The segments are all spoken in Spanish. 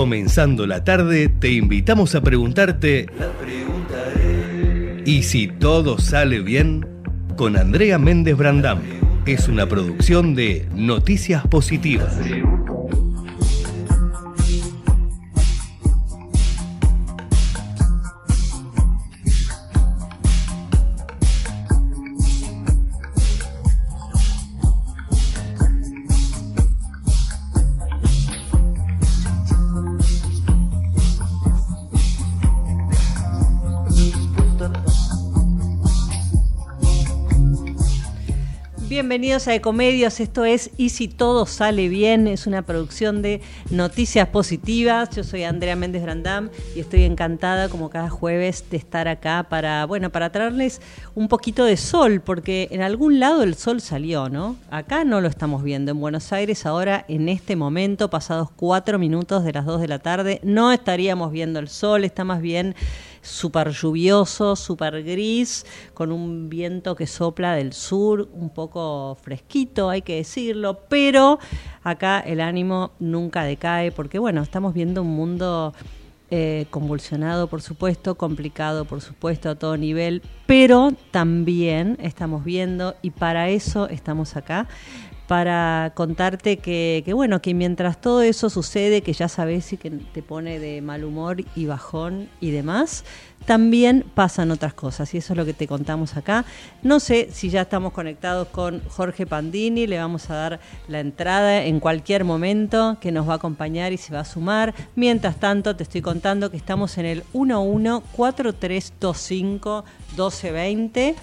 Comenzando la tarde, te invitamos a preguntarte ¿Y si todo sale bien? Con Andrea Méndez Brandam. Es una producción de Noticias Positivas. Bienvenidos a Ecomedios. Esto es Y si todo sale bien, es una producción de noticias positivas. Yo soy Andrea Méndez Brandam y estoy encantada, como cada jueves, de estar acá para, bueno, para traerles un poquito de sol, porque en algún lado el sol salió, ¿no? Acá no lo estamos viendo. En Buenos Aires, ahora, en este momento, pasados cuatro minutos de las dos de la tarde, no estaríamos viendo el sol, está más bien súper lluvioso, súper gris, con un viento que sopla del sur, un poco fresquito, hay que decirlo, pero acá el ánimo nunca decae, porque bueno, estamos viendo un mundo... Eh, convulsionado, por supuesto, complicado, por supuesto, a todo nivel, pero también estamos viendo, y para eso estamos acá, para contarte que, bueno, que mientras todo eso sucede, que ya sabes y que te pone de mal humor y bajón y demás, también pasan otras cosas y eso es lo que te contamos acá. No sé si ya estamos conectados con Jorge Pandini, le vamos a dar la entrada en cualquier momento que nos va a acompañar y se va a sumar. Mientras tanto, te estoy contando que estamos en el 114325 1220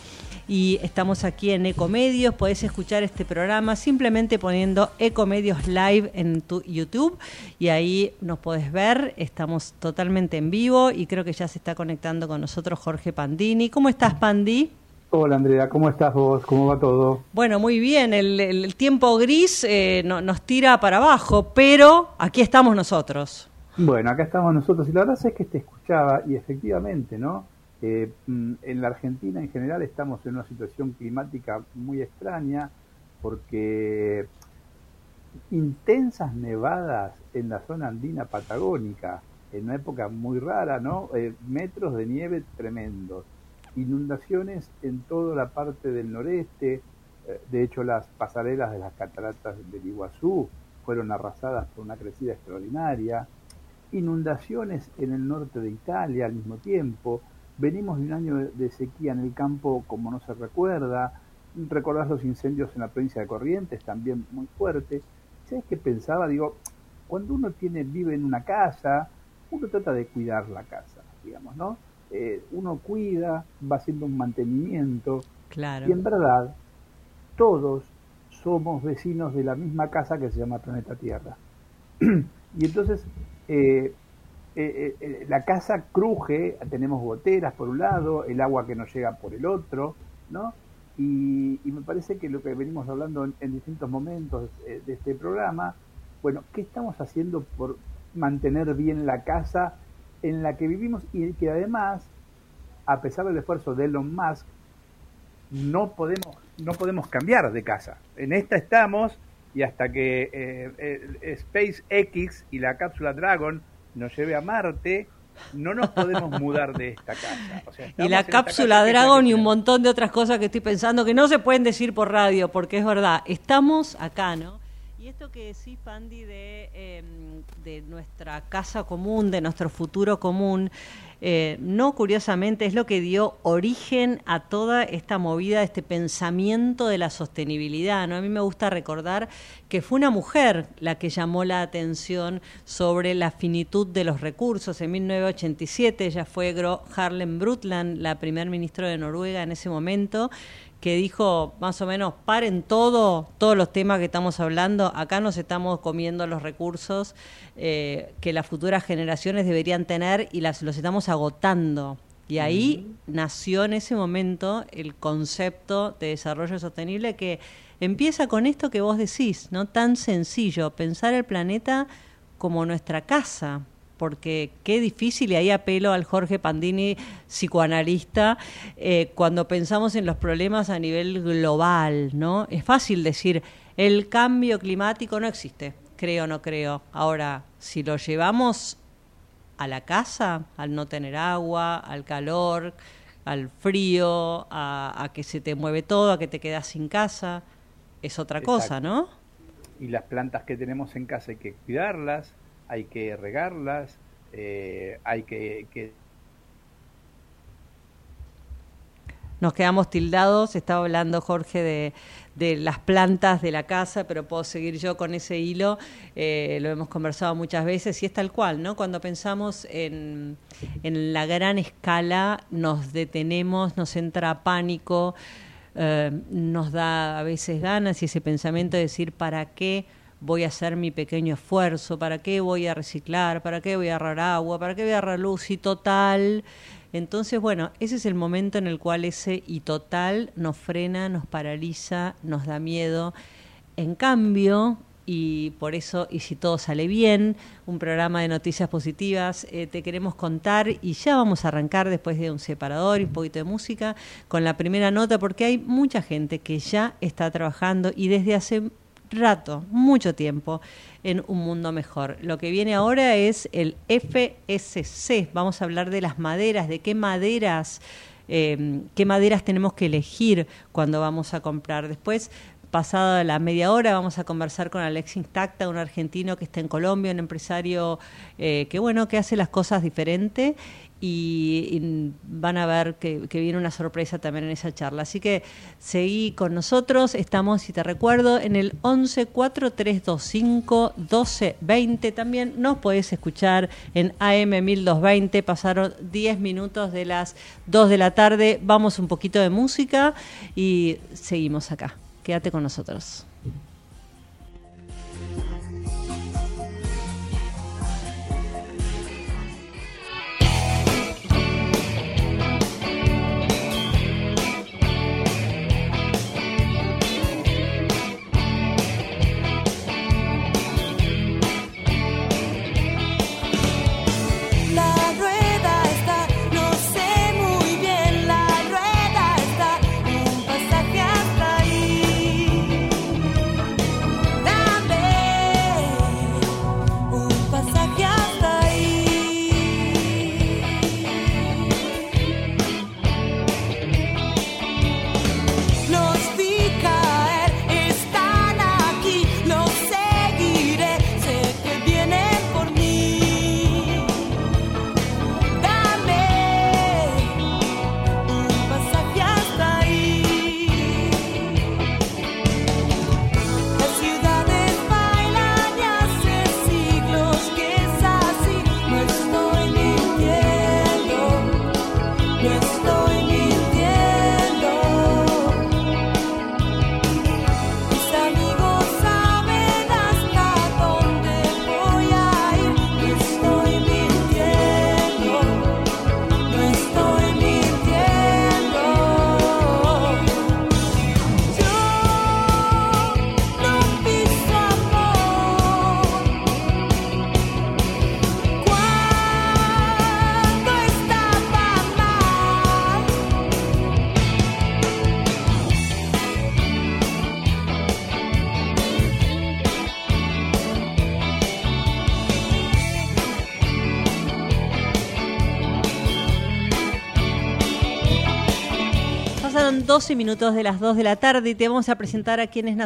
y estamos aquí en Ecomedios. Podés escuchar este programa simplemente poniendo Ecomedios Live en tu YouTube y ahí nos podés ver. Estamos totalmente en vivo y creo que ya se está conectando con nosotros Jorge Pandini. ¿Cómo estás, Pandi? Hola Andrea, ¿cómo estás vos? ¿Cómo va todo? Bueno, muy bien. El, tiempo gris eh, nos tira para abajo, pero aquí estamos nosotros. Bueno, acá estamos nosotros y la verdad es que te escuchaba y efectivamente, ¿no? Eh, mm, en la Argentina en general estamos en una situación climática muy extraña porque intensas nevadas en la zona andina patagónica, en una época muy rara, ¿no? Eh, metros de nieve tremendos, inundaciones en toda la parte del noreste, eh, de hecho las pasarelas de las cataratas del Iguazú fueron arrasadas por una crecida extraordinaria, inundaciones en el norte de Italia al mismo tiempo, Venimos de un año de sequía en el campo como no se recuerda. Recordás los incendios en la provincia de Corrientes, también muy fuerte. ¿Sabes qué pensaba? Digo, cuando uno tiene, vive en una casa, uno trata de cuidar la casa, digamos, ¿no? Eh, uno cuida, va haciendo un mantenimiento. Claro. Y en verdad, todos somos vecinos de la misma casa que se llama Planeta Tierra. y entonces, eh, eh, eh, eh, la casa cruje, tenemos goteras por un lado, el agua que nos llega por el otro, ¿no? Y, me parece que lo que venimos hablando en, distintos momentos de este programa, bueno, ¿qué estamos haciendo por mantener bien la casa en la que vivimos y que además, a pesar del esfuerzo de Elon Musk, no podemos, no podemos cambiar de casa. En esta estamos y hasta que SpaceX y la cápsula Dragon nos lleve a Marte, no nos podemos mudar de esta casa. y la cápsula Dragon y un montón de otras cosas que estoy pensando que no se pueden decir por radio, porque es verdad, estamos acá, ¿no? Y esto que decís, Pandi, de, em, de nuestra casa común, de nuestro futuro común, eh, no curiosamente es lo que dio origen a toda esta movida, este pensamiento de la sostenibilidad. ¿no? A mí me gusta recordar que fue una mujer la que llamó la atención sobre la finitud de los recursos. En 1987 ella fue Gro Harlem Brundtland, la primer ministro de Noruega en ese momento que dijo más o menos, paren todo, todos los temas que estamos hablando, acá nos estamos comiendo los recursos eh, que las futuras generaciones deberían tener y las, los estamos agotando. Y ahí nació en ese momento el concepto de desarrollo sostenible que empieza con esto que vos decís, ¿no? Tan sencillo, pensar el planeta como nuestra casa, porque qué difícil, y ahí apelo al Jorge Pandini, psicoanalista, eh, cuando pensamos en los problemas a nivel global, ¿no? Es fácil decir, el cambio climático no existe. creo o no creo. Ahora, si lo llevamos a la casa, al no tener agua, al calor, al frío, a, que se te mueve todo, a que te quedas sin casa, es otra cosa, ¿no? Y las plantas que tenemos en casa hay que cuidarlas, hay que regarlas, eh, hay que, que nos quedamos tildados. Estaba hablando Jorge de, de las plantas de la casa, pero puedo seguir yo con ese hilo. Eh, lo hemos conversado muchas veces y es tal cual, ¿no? Cuando pensamos en, en la gran escala, nos detenemos, nos entra pánico, eh, nos da a veces ganas y ese pensamiento de decir, ¿para qué? Voy a hacer mi pequeño esfuerzo, para qué voy a reciclar, para qué voy a ahorrar agua, para qué voy a ahorrar luz y total, entonces, bueno, ese es el momento en el cual ese y total nos frena, nos paraliza, nos da miedo. En cambio, y por eso, y si todo sale bien, un programa de noticias positivas, eh, te queremos contar y ya vamos a arrancar después de un separador y un poquito de música con la primera nota porque hay mucha gente que ya está trabajando y desde hace rato, mucho tiempo, en un mundo mejor. Lo que viene ahora es el FSC. Vamos a hablar de las maderas, de qué maderas, em, qué maderas tenemos que elegir cuando vamos a comprar. Después pasada la media hora vamos a conversar con Alexis Tacta, un argentino que está en Colombia, un empresario eh, que bueno, que hace las cosas diferente y, van a ver que, viene una sorpresa también en esa charla. Así que seguí con nosotros, estamos, si te recuerdo, en el 11 4325 1220. También nos podés escuchar en AM 1220. Pasaron 10 minutos de las 2 de la tarde. Vamos un poquito de música y seguimos acá. Quédate con nosotros. Pasaron 12 minutos de las 2 de la tarde y te vamos a presentar a quienes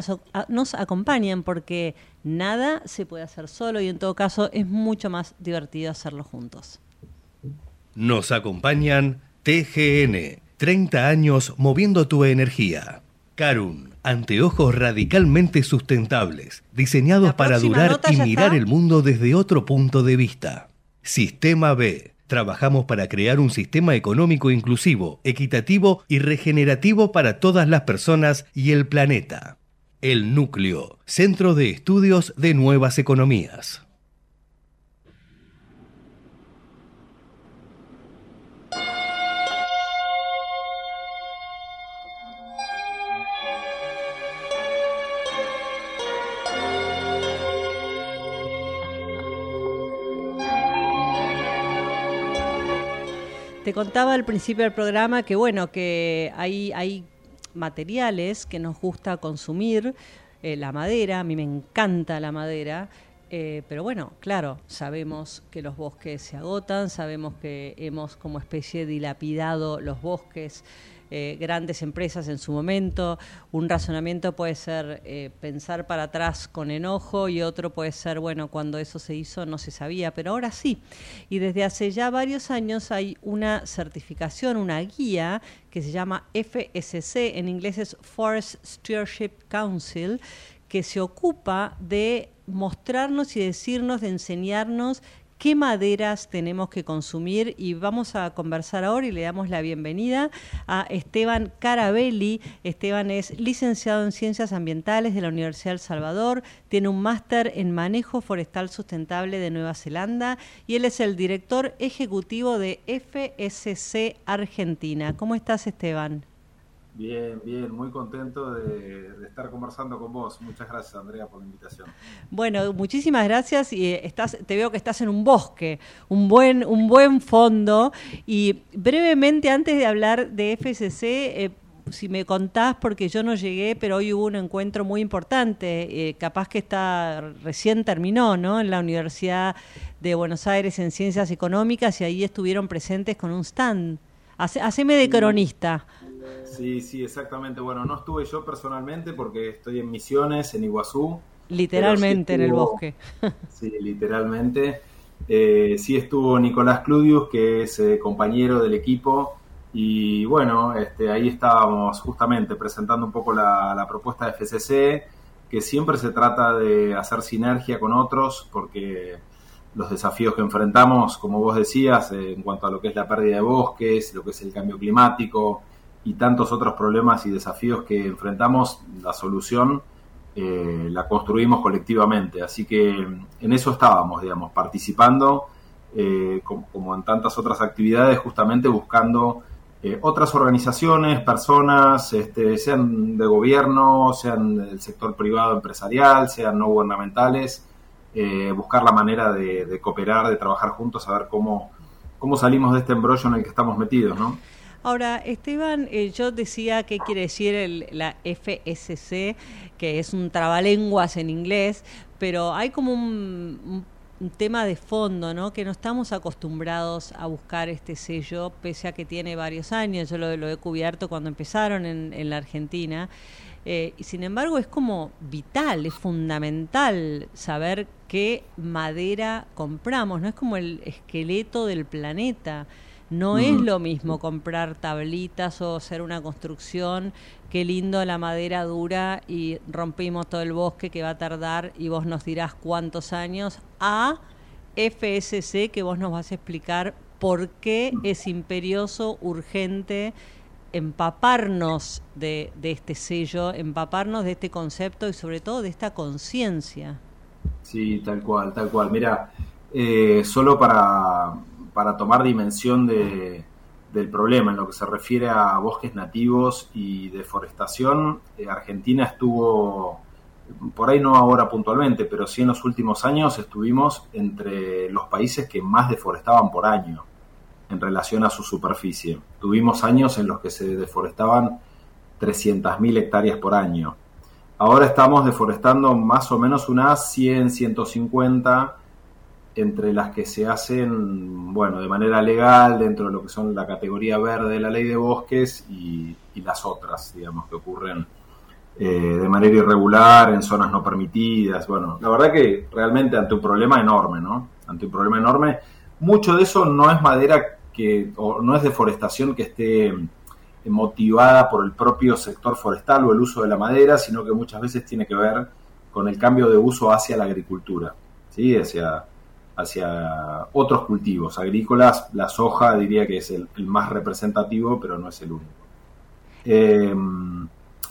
nos, acompañan porque nada se puede hacer solo y en todo caso es mucho más divertido hacerlo juntos. Nos acompañan TGN, 30 años moviendo tu energía. Carun, anteojos radicalmente sustentables, diseñados para durar y mirar el mundo desde otro punto de vista. Sistema B Trabajamos para crear un sistema económico inclusivo, equitativo y regenerativo para todas las personas y el planeta. El Núcleo, Centro de Estudios de Nuevas Economías. Te contaba al principio del programa que bueno, que hay, hay materiales que nos gusta consumir eh, la madera, a mí me encanta la madera, eh, pero bueno, claro, sabemos que los bosques se agotan, sabemos que hemos como especie dilapidado los bosques. Eh, grandes empresas en su momento. Un razonamiento puede ser eh, pensar para atrás con enojo y otro puede ser, bueno, cuando eso se hizo no se sabía, pero ahora sí. Y desde hace ya varios años hay una certificación, una guía que se llama FSC, en inglés es Forest Stewardship Council, que se ocupa de mostrarnos y decirnos, de enseñarnos qué maderas tenemos que consumir y vamos a conversar ahora y le damos la bienvenida a Esteban Carabelli. Esteban es licenciado en Ciencias Ambientales de la Universidad del Salvador, tiene un máster en Manejo Forestal Sustentable de Nueva Zelanda y él es el director ejecutivo de FSC Argentina. ¿Cómo estás, Esteban? Bien, bien, muy contento de, estar conversando con vos. Muchas gracias, Andrea, por la invitación. Bueno, muchísimas gracias. Y eh, estás, te veo que estás en un bosque, un buen, un buen fondo. Y brevemente, antes de hablar de FCC, eh, si me contás, porque yo no llegué, pero hoy hubo un encuentro muy importante, eh, capaz que está recién terminó, ¿no? En la Universidad de Buenos Aires en Ciencias Económicas y ahí estuvieron presentes con un stand. haceme de cronista. Sí, sí, exactamente. Bueno, no estuve yo personalmente porque estoy en misiones en Iguazú. Literalmente en el bosque. sí, literalmente. Eh, sí estuvo Nicolás Cludius, que es eh, compañero del equipo. Y bueno, este, ahí estábamos justamente presentando un poco la, la propuesta de FCC, que siempre se trata de hacer sinergia con otros, porque los desafíos que enfrentamos, como vos decías, eh, en cuanto a lo que es la pérdida de bosques, lo que es el cambio climático, y tantos otros problemas y desafíos que enfrentamos, la solución eh, la construimos colectivamente. Así que en eso estábamos, digamos, participando, eh, como, en tantas otras actividades, justamente buscando eh, otras organizaciones, personas, este, sean de gobierno, sean del sector privado empresarial, sean no gubernamentales, buscar la manera de, de, cooperar, de trabajar juntos, a ver cómo, cómo salimos de este embrollo en el que estamos metidos, ¿no? Ahora, Esteban, eh, yo decía qué quiere decir la FSC, que es un trabalenguas en inglés, pero hay como un, tema de fondo, ¿no? Que no estamos acostumbrados a buscar este sello, pese a que tiene varios años. Yo lo, he cubierto cuando empezaron en, la Argentina. Eh, y sin embargo es como vital, es fundamental saber qué madera compramos, no es como el esqueleto del planeta. No es lo mismo comprar tablitas o hacer una construcción, qué lindo la madera dura y rompimos todo el bosque que va a tardar y vos nos dirás cuántos años, a FSC que vos nos vas a explicar por qué es imperioso, urgente empaparnos de, este sello, empaparnos de este concepto y sobre todo de esta conciencia. Sí, tal cual, tal cual. Mira, eh, solo para, para tomar dimensión de, del problema en lo que se refiere a bosques nativos y deforestación, eh, Argentina estuvo, por ahí no ahora puntualmente, pero sí en los últimos años estuvimos entre los países que más deforestaban por año en relación a su superficie. Tuvimos años en los que se deforestaban 300.000 hectáreas por año. Ahora estamos deforestando más o menos unas 100, 150 entre las que se hacen, bueno, de manera legal dentro de lo que son la categoría verde de la ley de bosques y, las otras, digamos, que ocurren eh, de manera irregular en zonas no permitidas. Bueno, la verdad que realmente ante un problema enorme, ¿no? Ante un problema enorme. Mucho de eso no es madera que, o no es deforestación que esté motivada por el propio sector forestal o el uso de la madera, sino que muchas veces tiene que ver con el cambio de uso hacia la agricultura, ¿sí? Hacia hacia otros cultivos agrícolas. La soja diría que es el, más representativo, pero no es el único. Eh,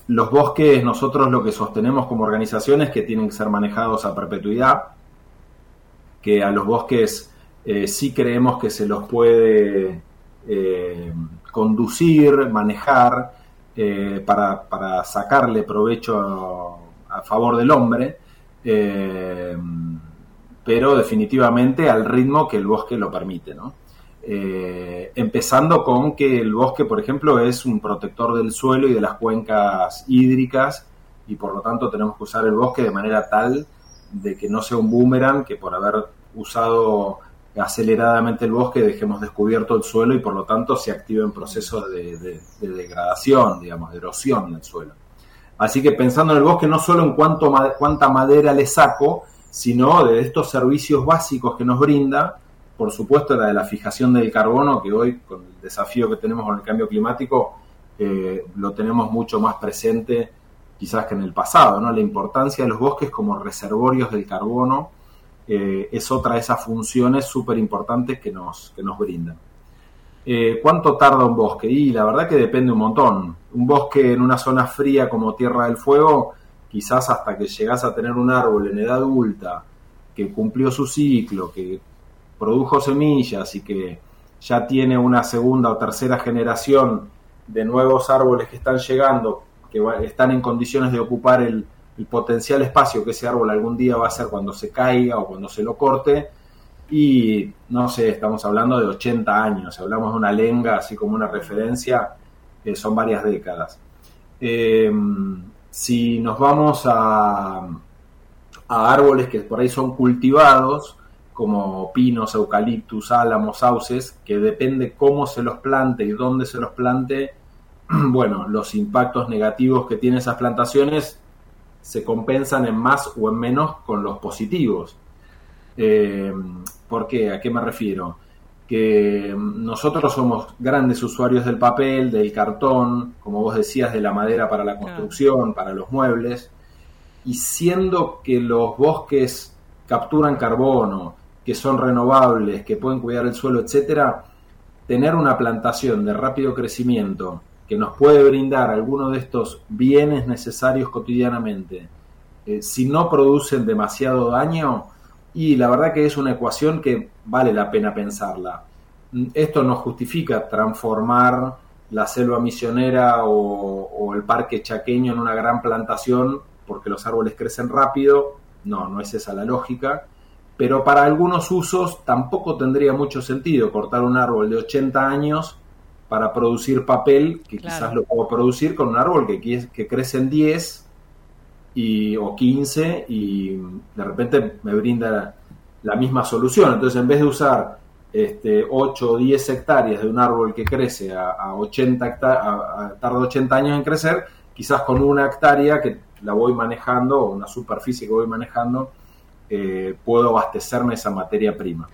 los bosques, nosotros lo que sostenemos como organización es que tienen que ser manejados a perpetuidad, que a los bosques eh, sí creemos que se los puede eh, conducir, manejar, para, para, sacarle provecho a, favor del hombre pero definitivamente al ritmo que el bosque lo permite, ¿no? Eh, empezando con que el bosque, por ejemplo, es un protector del suelo y de las cuencas hídricas y por lo tanto tenemos que usar el bosque de manera tal de que no sea un boomerang, que por haber usado aceleradamente el bosque dejemos descubierto el suelo y por lo tanto se activen procesos de, de, degradación, digamos, de erosión del suelo. Así que pensando en el bosque no solo en cuánto, cuánta madera le saco, sino de estos servicios básicos que nos brinda, por supuesto la de la fijación del carbono, que hoy con el desafío que tenemos con el cambio climático, eh, lo tenemos mucho más presente quizás que en el pasado, ¿no? La importancia de los bosques como reservorios del carbono eh, es otra de esas funciones súper importantes que nos, que nos brindan. Eh, ¿Cuánto tarda un bosque? Y la verdad que depende un montón. Un bosque en una zona fría como Tierra del Fuego, quizás hasta que llegas a tener un árbol en edad adulta, que cumplió su ciclo, que produjo semillas y que ya tiene una segunda o tercera generación de nuevos árboles que están llegando que están en condiciones de ocupar el, potencial espacio que ese árbol algún día va a ser cuando se caiga o cuando se lo corte. Y no sé, estamos hablando de 80 años, hablamos de una lenga, así como una referencia, que son varias décadas. Eh, si nos vamos a, a árboles que por ahí son cultivados, como pinos, eucaliptus, álamos, sauces, que depende cómo se los plante y dónde se los plante, bueno, los impactos negativos que tienen esas plantaciones se compensan en más o en menos con los positivos. Eh, ¿Por qué? ¿A qué me refiero? Que nosotros somos grandes usuarios del papel, del cartón, como vos decías, de la madera para la construcción, para los muebles, y siendo que los bosques capturan carbono, que son renovables, que pueden cuidar el suelo, etcétera, tener una plantación de rápido crecimiento que nos puede brindar alguno de estos bienes necesarios cotidianamente, eh, si no producen demasiado daño, y la verdad que es una ecuación que vale la pena pensarla. Mm, esto no justifica transformar la selva misionera o, el parque chaqueño en una gran plantación porque los árboles crecen rápido, no, no es esa la lógica, pero para algunos usos tampoco tendría mucho sentido cortar un árbol de 80 años para producir papel, que quizás lo puedo producir con un árbol que, que crece en 10 y, o 15 y de repente me brinda la, misma solución. Entonces, en vez de usar este, 8 o 10 hectáreas de un árbol que crece a, 80 a, tarda 80 años en crecer, quizás con una hectárea que la voy manejando o una superficie que voy manejando, eh, puedo abastecerme esa materia prima.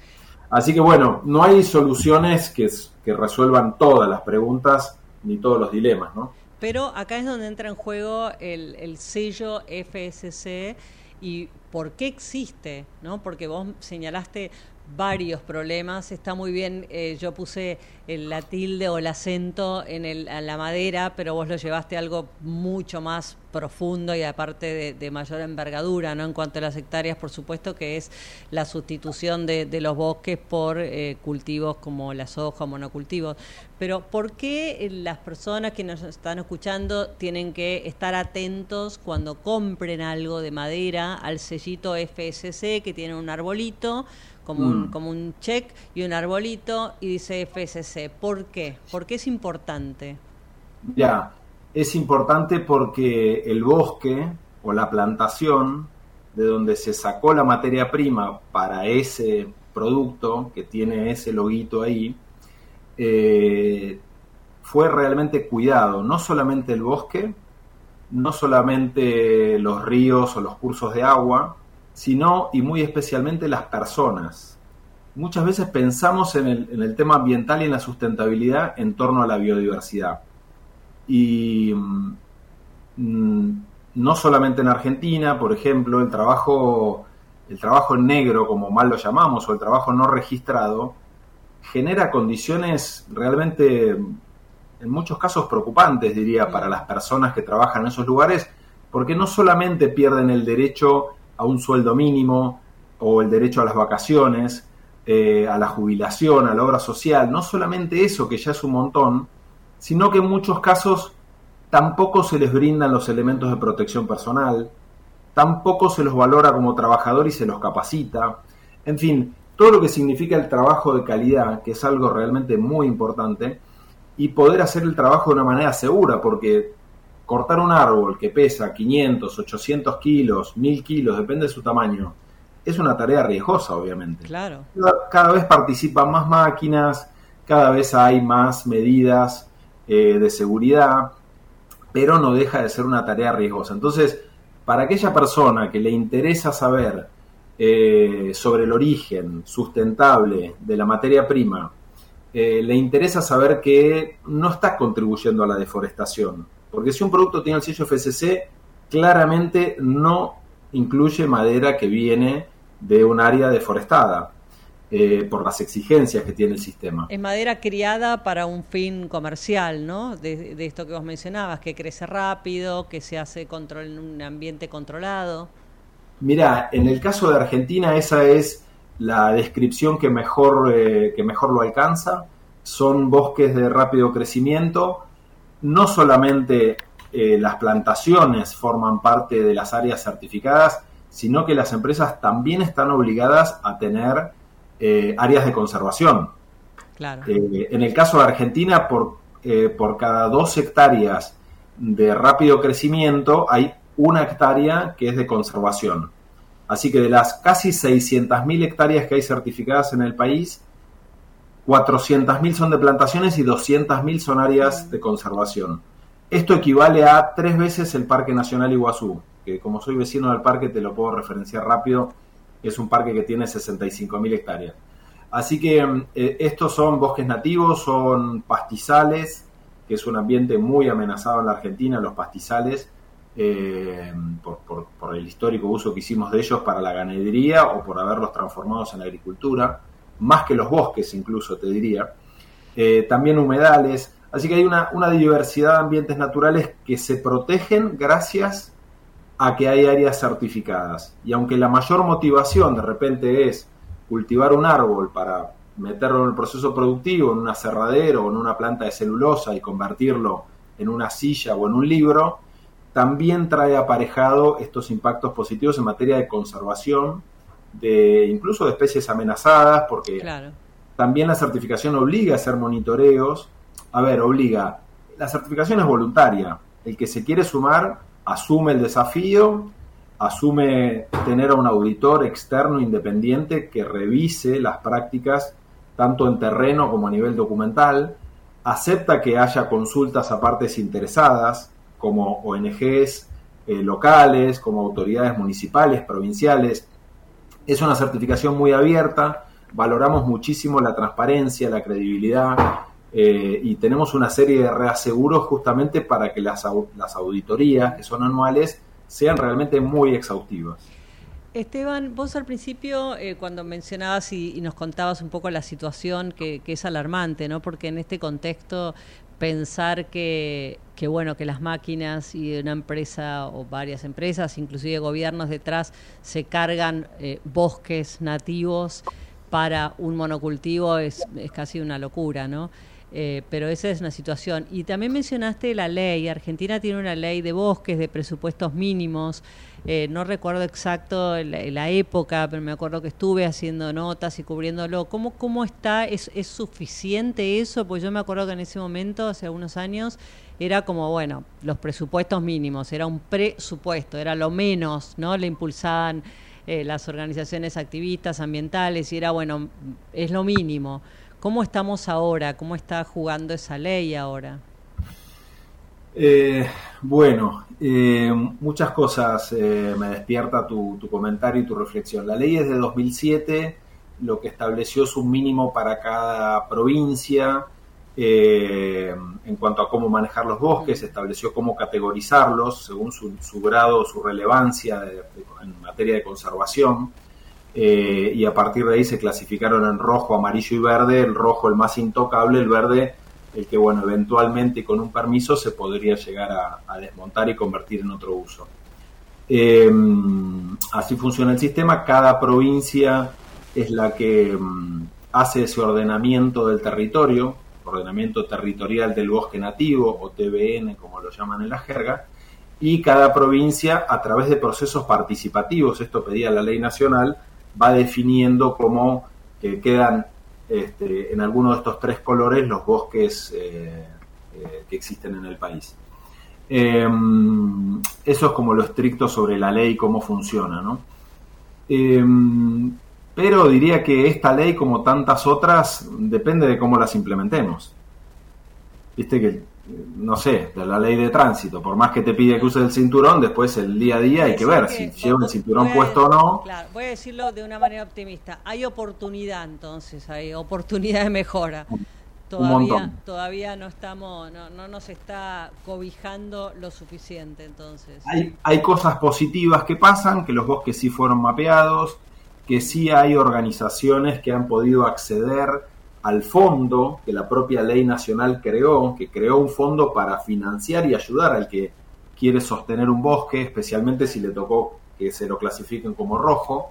Así que bueno, no hay soluciones que, que resuelvan todas las preguntas ni todos los dilemas, ¿no? Pero acá es donde entra en juego el, el sello FSC y por qué existe, ¿no? Porque vos señalaste varios problemas. Está muy bien, eh, yo puse el, la tilde o el acento en, el, la madera, pero vos lo llevaste a algo mucho más profundo y aparte de, mayor envergadura, ¿no? En cuanto a las hectáreas, por supuesto, que es la sustitución de, los bosques por eh, cultivos como la soja, monocultivos. Pero ¿por qué las personas que nos están escuchando tienen que estar atentos cuando compren algo de madera al sellito FSC que tiene un arbolito? Como, un, mm. como un check y un arbolito y dice FSC. ¿Por qué? ¿Por qué es importante? Ya, es importante porque el bosque o la plantación de donde se sacó la materia prima para ese producto que tiene ese loguito ahí, eh, fue realmente cuidado, no solamente el bosque, no solamente los ríos o los cursos de agua, sino y muy especialmente las personas. Muchas veces pensamos en el, tema ambiental y en la sustentabilidad en torno a la biodiversidad. Y mm, no solamente en Argentina, por ejemplo, el trabajo, el trabajo en negro, como mal lo llamamos, o el trabajo no registrado, genera condiciones realmente, en muchos casos, preocupantes, diría, para las personas que trabajan en esos lugares, porque no solamente pierden el derecho a un sueldo mínimo o el derecho a las vacaciones, eh, a la jubilación, a la obra social, no solamente eso, que ya es un montón, sino que en muchos casos tampoco se les brindan los elementos de protección personal, tampoco se los valora como trabajador y se los capacita, en fin, todo lo que significa el trabajo de calidad, que es algo realmente muy importante, y poder hacer el trabajo de una manera segura, porque cortar un árbol que pesa 500, 800 kilos, 1000 kilos, depende de su tamaño, es una tarea riesgosa, obviamente. Claro. Cada vez participan más máquinas, cada vez hay más medidas eh, de seguridad, pero no deja de ser una tarea riesgosa. Entonces, para aquella persona que le interesa saber eh, sobre el origen sustentable de la materia prima, eh, le interesa saber que no está contribuyendo a la deforestación. Porque si un producto tiene el sello FSC, claramente no incluye madera que viene de un área deforestada. Eh, por las exigencias que tiene el sistema. Es madera criada para un fin comercial, ¿no? De, esto que vos mencionabas, que crece rápido, que se hace control, en un ambiente controlado. Mira, en el caso de Argentina esa es la descripción que mejor, eh, que mejor lo alcanza. Son bosques de rápido crecimiento. No solamente eh, las plantaciones forman parte de las áreas certificadas, sino que las empresas también están obligadas a tener eh, áreas de conservación. Eh, en el caso de Argentina, por, por cada dos hectáreas de rápido crecimiento hay una hectárea que es de conservación. Así que de las casi 600.000 hectáreas que hay certificadas en el país, 400.000 son de plantaciones y 200.000 son áreas de conservación. Esto equivale a tres veces el Parque Nacional Iguazú, que como soy vecino del parque te lo puedo referenciar rápido es un parque que tiene 65.000 hectáreas. Así que eh, estos son bosques nativos, son pastizales, que es un ambiente muy amenazado en la Argentina, los pastizales, eh, por, el histórico uso que hicimos de ellos para la ganadería o por haberlos transformados en agricultura, más que los bosques incluso, te diría. Eh, también humedales, así que hay una, una diversidad de ambientes naturales que se protegen gracias a que hay áreas certificadas. Y aunque la mayor motivación de repente es cultivar un árbol para meterlo en el proceso productivo, en un aserradero o en una planta de celulosa y convertirlo en una silla o en un libro, también trae aparejado estos impactos positivos en materia de conservación, de incluso de especies amenazadas, porque también la certificación obliga a hacer monitoreos. A ver, obliga. La certificación es voluntaria. El que se quiere sumar asume el desafío, asume tener a un auditor externo independiente que revise las prácticas tanto en terreno como a nivel documental, acepta que haya consultas a partes interesadas, como ONGs eh, locales, como autoridades municipales, provinciales. Es una certificación muy abierta, valoramos muchísimo la transparencia, la credibilidad, eh, y tenemos una serie de reaseguros justamente para que las, las auditorías, que son anuales, sean realmente muy exhaustivas. Esteban, vos al principio, eh, cuando mencionabas y, nos contabas un poco la situación que, es alarmante, ¿no? Porque en este contexto pensar que, que, bueno, que las máquinas y una empresa o varias empresas, inclusive gobiernos detrás, se cargan eh, bosques nativos para un monocultivo es, es casi una locura, ¿no? Eh, pero esa es una situación. Y también mencionaste la ley. Argentina tiene una ley de bosques, de presupuestos mínimos. Eh, no recuerdo exacto la, época, pero me acuerdo que estuve haciendo notas y cubriéndolo. ¿Cómo, cómo está? ¿Es, ¿Es suficiente eso? Pues yo me acuerdo que en ese momento, hace algunos años, era como, bueno, los presupuestos mínimos, era un presupuesto, era lo menos, ¿no? Le impulsaban eh, las organizaciones activistas ambientales y era, bueno, es lo mínimo. ¿Cómo estamos ahora? ¿Cómo está jugando esa ley ahora? Eh, bueno, eh, muchas cosas eh, me despierta tu, comentario y tu reflexión. La ley es de 2007, lo que estableció es un mínimo para cada provincia en cuanto a cómo manejar los bosques, estableció cómo categorizarlos según su, grado, su relevancia en materia de conservación. Eh, y a partir de ahí se clasificaron en rojo, amarillo y verde, el rojo el más intocable, el verde el que, bueno, eventualmente con un permiso se podría llegar a, desmontar y convertir en otro uso. Eh, así funciona el sistema, cada provincia es la que mm, hace ese ordenamiento del territorio, ordenamiento territorial del bosque nativo o TBN como lo llaman en la jerga, y cada provincia a través de procesos participativos, esto pedía la ley nacional, va definiendo cómo eh, quedan este, en alguno de estos tres colores los bosques eh, eh, que existen en el país. Em, eso es como lo estricto sobre la ley, cómo funciona, ¿no? Em, pero diría que esta ley, como tantas otras, depende de cómo las implementemos. Viste que, no sé, de la ley de tránsito, por más que te pide que uses el cinturón, después el día a día hay que ver si lleva el cinturón puesto o no. Claro, voy a decirlo de una manera optimista. Hay oportunidad entonces, hay oportunidad de mejora todavía todavía no estamos no, no nos está cobijando lo suficiente entonces hay, hay cosas positivas que pasan que los bosques sí fueron mapeados que sí hay organizaciones que han podido acceder al fondo que la propia ley nacional creó que creó un fondo para financiar y ayudar al que quiere sostener un bosque especialmente si le tocó que se lo clasifiquen como rojo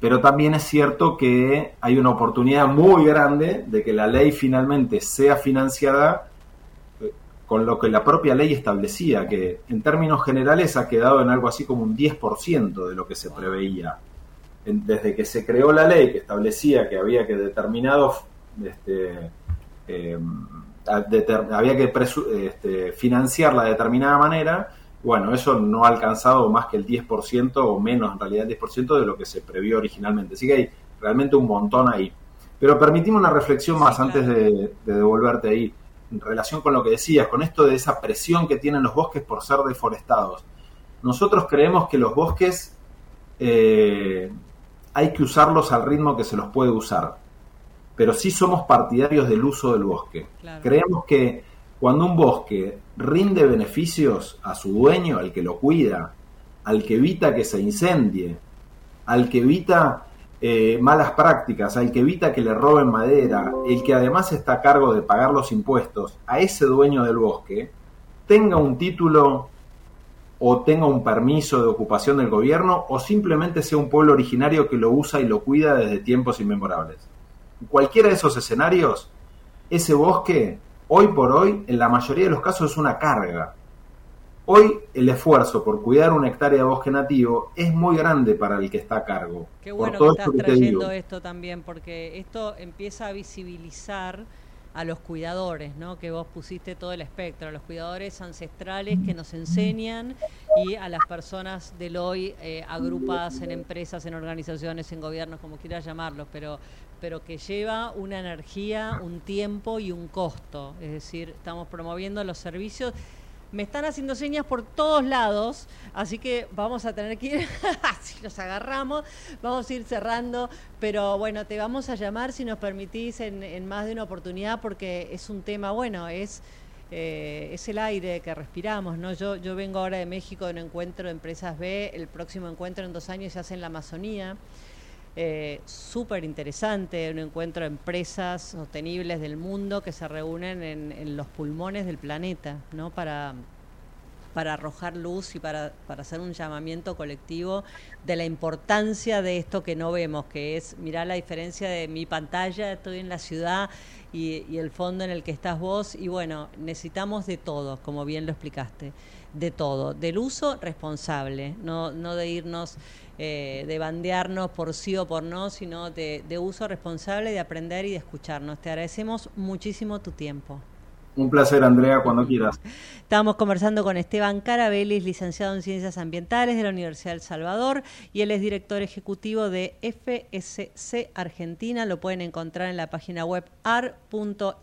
pero también es cierto que hay una oportunidad muy grande de que la ley finalmente sea financiada eh, con lo que la propia ley establecía, que en términos generales ha quedado en algo así como un 10% de lo que se preveía. Desde que se creó la ley que establecía que había que determinados este, em, había que este, financiarla de determinada manera, bueno, eso no ha alcanzado más que el 10% o menos, en realidad el 10% de lo que se previó originalmente. Así que hay realmente un montón ahí. Pero permitime una reflexión más antes de, devolverte ahí, en relación con lo que decías, con esto de esa presión que tienen los bosques por ser deforestados. Nosotros creemos que los bosques eh, hay que usarlos al ritmo que se los puede usar, pero sí somos partidarios del uso del bosque. Creemos que cuando un bosque rinde beneficios a su dueño, al que lo cuida, al que evita que se incendie, al que evita eh, malas prácticas, al que evita que le roben madera, el que además está a cargo de pagar los impuestos, a ese dueño del bosque, tenga un título o tenga un permiso de ocupación del gobierno o simplemente sea un pueblo originario que lo usa y lo cuida desde tiempos inmemorables. Cualquiera de esos escenarios, ese bosque hoy por hoy, en la mayoría de los casos, es una carga. Hoy el esfuerzo por cuidar una hectárea de bosque nativo es muy grande para el que está a cargo. Qué bueno que estás trayendo esto también, porque esto empieza a visibilizar a los cuidadores, ¿no? Que vos pusiste todo el espectro, a los cuidadores ancestrales que nos enseñan y a las personas del hoy eh, agrupadas en empresas, en organizaciones, en gobiernos, como quieras llamarlos, pero pero que lleva una energía, un tiempo y un costo. Es decir, estamos promoviendo los servicios. Me están haciendo señas por todos lados, así que vamos a tener que ir, si nos agarramos, vamos a ir cerrando, pero bueno, te vamos a llamar si nos permitís en, más de una oportunidad porque es un tema, bueno, es... Eh, es el aire que respiramos, ¿no? Yo, yo vengo ahora de México de un encuentro de empresas B, el próximo encuentro en dos años se hace en la Amazonía eh, súper interesante, un encuentro de empresas sostenibles del mundo que se reúnen en, los pulmones del planeta, ¿no? Para, para arrojar luz y para, para, hacer un llamamiento colectivo de la importancia de esto que no vemos, que es mirar la diferencia de mi pantalla, estoy en la ciudad y, y el fondo en el que estás vos, y bueno, necesitamos de todo, como bien lo explicaste, de todo, del uso responsable, no, no de irnos eh, de bandearnos por sí o por no, sino de, uso responsable, de aprender y de escucharnos. Te agradecemos muchísimo tu tiempo. Un placer, Andrea, cuando quieras. Estamos conversando con Esteban Carabelis, licenciado en Ciencias Ambientales de la Universidad del Salvador, y él es director ejecutivo de FSC Argentina. Lo pueden encontrar en la página web ar.fsc.org.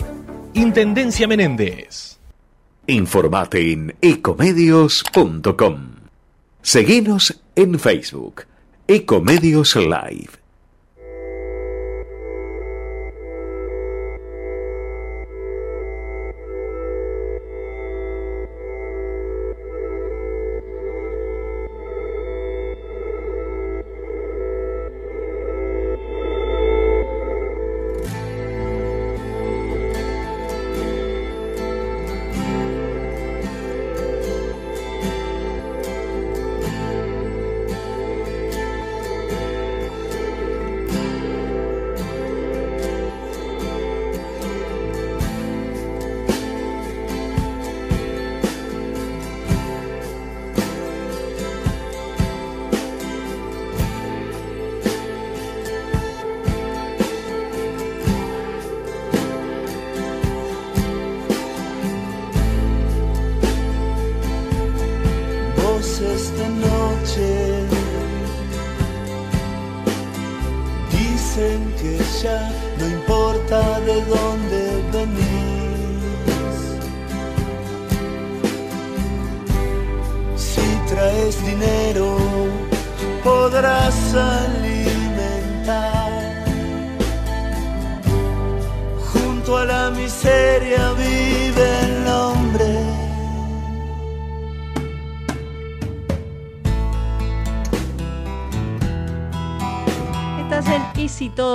Intendencia Menéndez. Informate en ecomedios.com. Seguinos en Facebook, Ecomedios Live.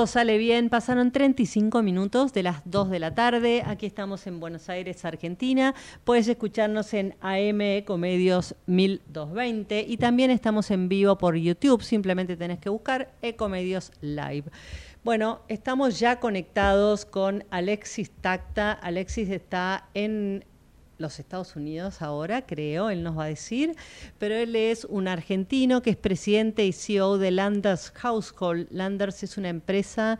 Sale bien, pasaron 35 minutos de las 2 de la tarde. Aquí estamos en Buenos Aires, Argentina. Puedes escucharnos en AM Ecomedios 1220 y también estamos en vivo por YouTube. Simplemente tenés que buscar Ecomedios Live. Bueno, estamos ya conectados con Alexis Tacta. Alexis está en los Estados Unidos ahora, creo, él nos va a decir, pero él es un argentino que es presidente y CEO de Landers Household. Landers es una empresa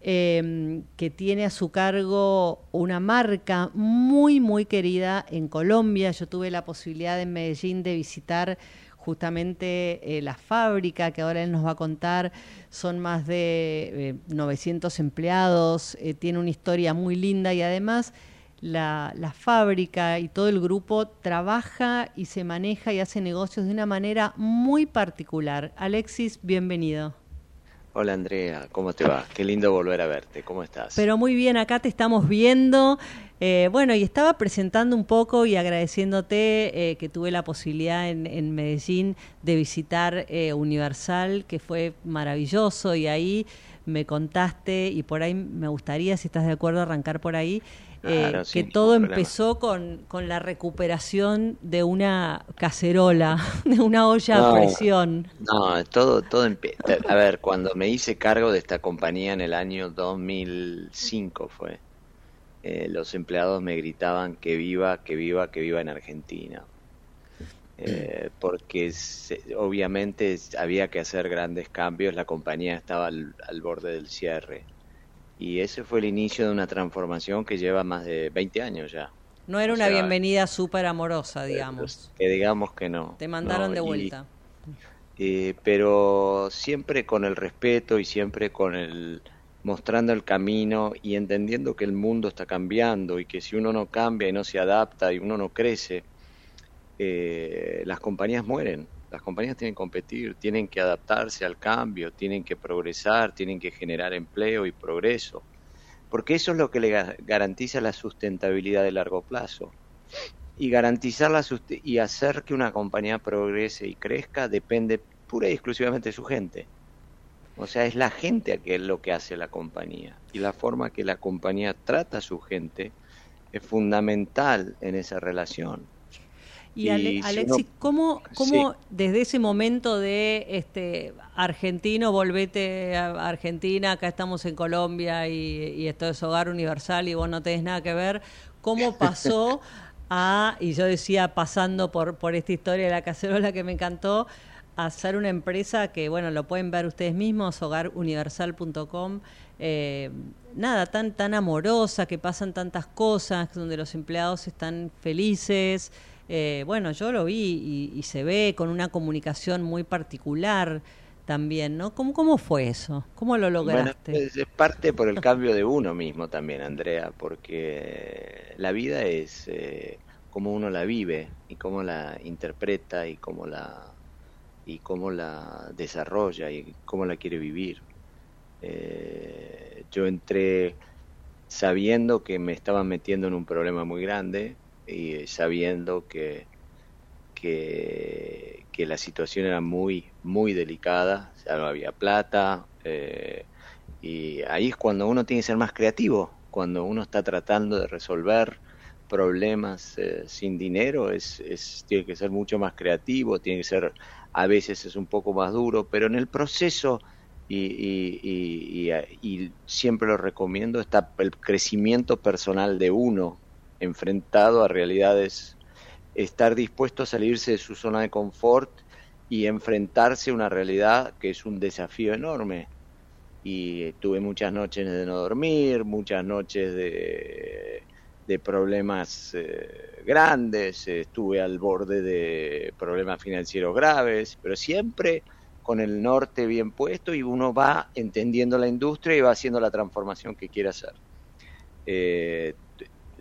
em, que tiene a su cargo una marca muy, muy querida en Colombia. Yo tuve la posibilidad en Medellín de visitar justamente eh, la fábrica que ahora él nos va a contar. Son más de 900 eh, empleados, eh, tiene una historia muy linda y además la, fábrica y todo el grupo trabaja y se maneja y hace negocios de una manera muy particular. Alexis, bienvenido. Hola Andrea, ¿cómo te va? Qué lindo volver a verte, ¿cómo estás? Pero muy bien, acá te estamos viendo. Eh, bueno, y estaba presentando un poco y agradeciéndote eh, que tuve la posibilidad en, Medellín de visitar eh, Universal, que fue maravilloso, y ahí me contaste, y por ahí me gustaría, si estás de acuerdo, arrancar por ahí, eh, que todo empezó con, con, la recuperación de una cacerola, de una olla a presión. No, todo, todo A ver, cuando me hice cargo de esta compañía en el año 2005 fue, eh, los empleados me gritaban que viva, que viva, que viva en Argentina. Eh, porque obviamente había que hacer grandes cambios, la compañía estaba al borde del cierre y ese fue el inicio de una transformación que lleva más de 20 años ya. No era una bienvenida súper amorosa, digamos. Que digamos que no. Te mandaron de vuelta. Eh, pero siempre con el respeto y siempre con el mostrando el camino y entendiendo que el mundo está cambiando y que si uno no cambia y no se adapta y uno no crece, eh, las compañías mueren. Las compañías tienen que competir, tienen que adaptarse al cambio, tienen que progresar, tienen que generar empleo y progreso, porque eso es lo que le garantiza la sustentabilidad de largo plazo. Y garantizar la y hacer que una compañía progrese y crezca depende pura y exclusivamente de su gente. O sea, es la gente que es lo que hace la compañía. Y la forma que la compañía trata a su gente es fundamental en esa relación. Y, Alexis, ¿cómo, cómo desde ese momento de este argentino, volvete a Argentina, acá estamos en Colombia y, esto es hogar universal y vos no tenés nada que ver, cómo pasó a, y yo decía, pasando por, por esta historia de la cacerola que me encantó, a hacer una empresa que, bueno, lo pueden ver ustedes mismos, hogaruniversal.com, eh, nada, tan, tan amorosa, que pasan tantas cosas, donde los empleados están felices. Eh, bueno, yo lo vi y, se ve con una comunicación muy particular también, ¿no? ¿Cómo, cómo fue eso? ¿Cómo lo lograste? Bueno, es parte por el cambio de uno mismo también, Andrea, porque la vida es eh, cómo uno la vive y cómo la interpreta y cómo la y cómo la desarrolla y cómo la quiere vivir. Eh, yo entré sabiendo que me estaban metiendo en un problema muy grande y sabiendo que, que, la situación era muy, muy delicada, ya no había plata, eh, y ahí es cuando uno tiene que ser más creativo, cuando uno está tratando de resolver problemas eh, sin dinero, es, es, tiene que ser mucho más creativo, tiene que ser, a veces es un poco más duro, pero en el proceso y, y, siempre lo recomiendo, está el crecimiento personal de uno enfrentado a realidades, estar dispuesto a salirse de su zona de confort y enfrentarse a una realidad que es un desafío enorme. Y tuve muchas noches de no dormir, muchas noches de, de problemas eh, grandes, estuve al borde de problemas financieros graves, pero siempre con el norte bien puesto y uno va entendiendo la industria y va haciendo la transformación que quiere hacer. Eh,